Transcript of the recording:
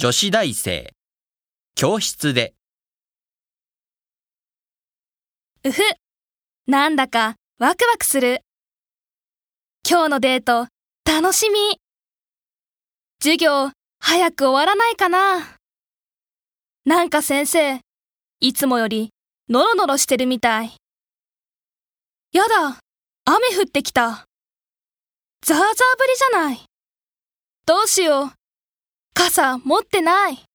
女子大生教室でうふ、なんだかワクワクする。今日のデート、楽しみ。授業、早く終わらないかな。なんか先生、いつもより、ノロノロしてるみたい。やだ、雨降ってきた。ザーザー降りじゃない。どうしよう。傘持ってない。